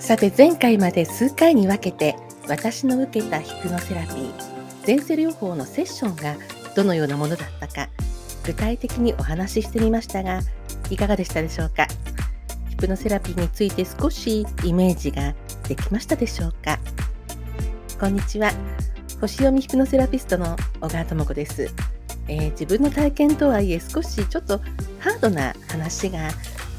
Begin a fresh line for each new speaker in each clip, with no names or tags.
さて前回まで数回に分けて私の受けたヒプノセラピー前世療法のセッションがどのようなものだったか具体的にお話ししてみましたがいかがでしたでしょうか？ヒプノセラピーについて少しイメージができましたでしょうか？こんにちは。星読みヒプノセラピストの小川智子です、えー、自分の体験とはいえ少しちょっとハードな話が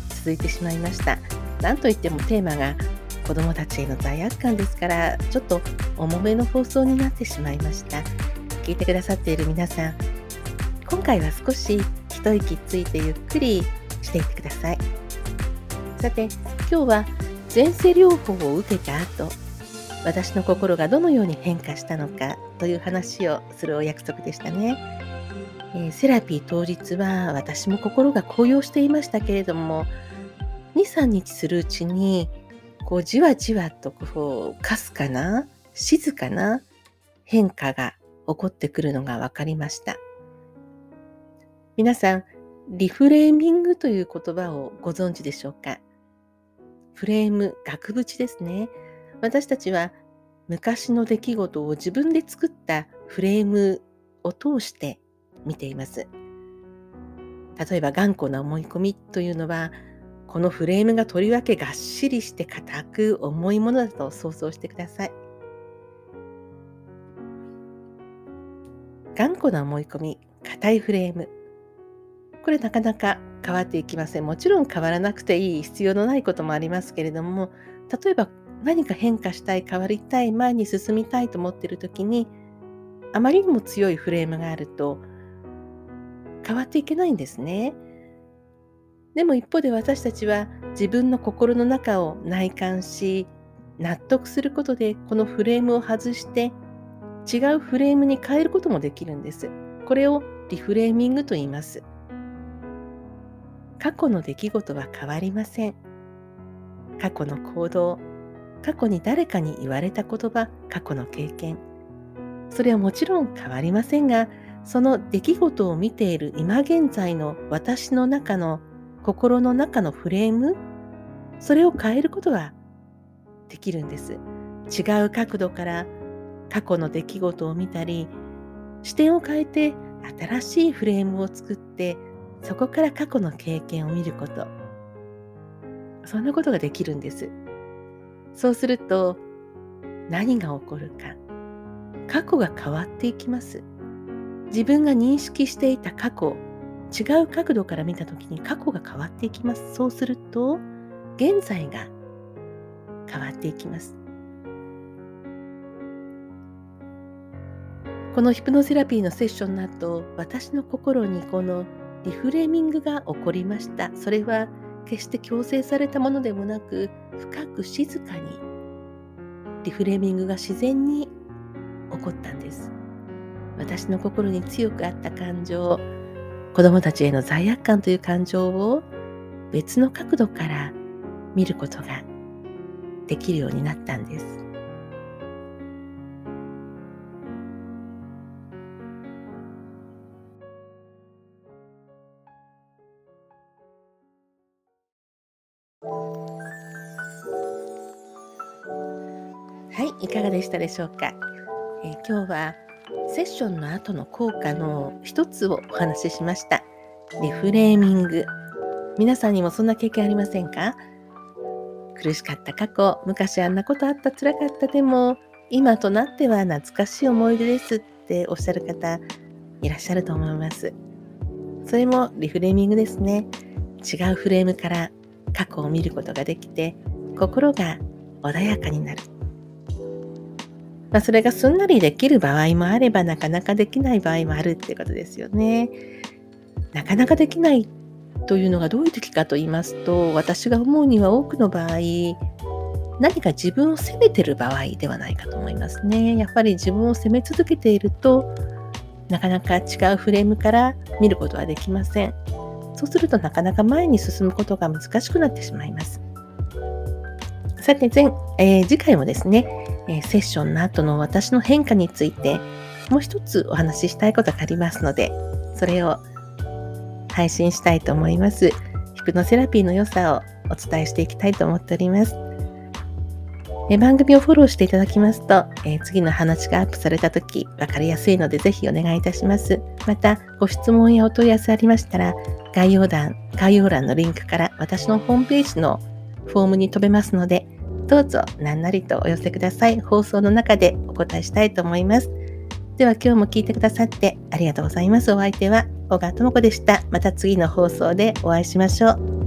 続いてしまいました。なんといってもテーマが子どもたちへの罪悪感ですからちょっと重めの放送になってしまいました。聞いてくださっている皆さん今回は少し一息ついてゆっくりしていってください。さて今日は前世療法を受けた後私の心がどのように変化したのかという話をするお約束でしたね、えー、セラピー当日は私も心が高揚していましたけれども23日するうちにこうじわじわとこうかすかな静かな変化が起こってくるのが分かりました。皆さんリフレーミングという言葉をご存知でしょうか？フレーム額縁ですね。私たちは昔の出来事を自分で作ったフレームを通して見ています。例えば頑固な思い込みというのはこのフレームがとりわけがっしりして硬く重いものだと想像してください。頑固な思い込み、硬いフレーム。これなかなか変わっていきません。もちろん変わらなくていい、必要のないこともありますけれども、例えば何か変化したい、変わりたい、前に進みたいと思っている時に、あまりにも強いフレームがあると、変わっていけないんですね。でも一方で私たちは自分の心の中を内観し納得することでこのフレームを外して違うフレームに変えることもできるんです。これをリフレーミングと言います。過去の出来事は変わりません。過去の行動、過去に誰かに言われた言葉、過去の経験。それはもちろん変わりませんが、その出来事を見ている今現在の私の中の心の中のフレームそれを変えることができるんです。違う角度から過去の出来事を見たり視点を変えて新しいフレームを作ってそこから過去の経験を見ること。そんなことができるんです。そうすると何が起こるか過去が変わっていきます。自分が認識していた過去違う角度から見た時に過去が変わっていきます。そうすると、現在が変わっていきます。このヒプノセラピーのセッションの後、私の心にこのリフレーミングが起こりました。それは決して強制されたものでもなく、深く静かにリフレーミングが自然に起こったんです。私の心に強くあった感情、子供たちへの罪悪感という感情を別の角度から見ることができるようになったんです。はい、いかがでしたでしょうか？えー、今日はセッションの後の効果の一つをお話ししました。リフレーミング。皆さんにもそんな経験ありませんか？苦しかった過去、昔あんなことあった、辛かった、でも今となっては懐かしい思い出ですっておっしゃる方いらっしゃると思います。それもリフレーミングですね。違うフレームから過去を見ることができて心が穏やかになる。まあ、それがすんなりできる場合もあればなかなかできない場合もあるっていうことですよね。なかなかできないというのがどういう時かと言いますと私が思うには多くの場合何か自分を責めてる場合ではないかと思いますね。やっぱり自分を責め続けているとなかなか違うフレームから見ることはできません。そうするとなかなか前に進むことが難しくなってしまいます。さて前、えー、次回もですね、えー、セッションの後の私の変化についてもう一つお話ししたいことがありますのでそれを配信したいと思います。ヒプノセラピーの良さをお伝えしていきたいと思っております。え番組をフォローしていただきますと、え次の話がアップされた時分かりやすいのでぜひお願いいたします。また、ご質問やお問い合わせありましたら、概要欄、概要欄のリンクから私のホームページのフォームに飛べますので、どうぞ何なりとお寄せください。放送の中でお答えしたいと思います。では今日も聞いてくださってありがとうございます。お相手は小川智子でした。また次の放送でお会いしましょう。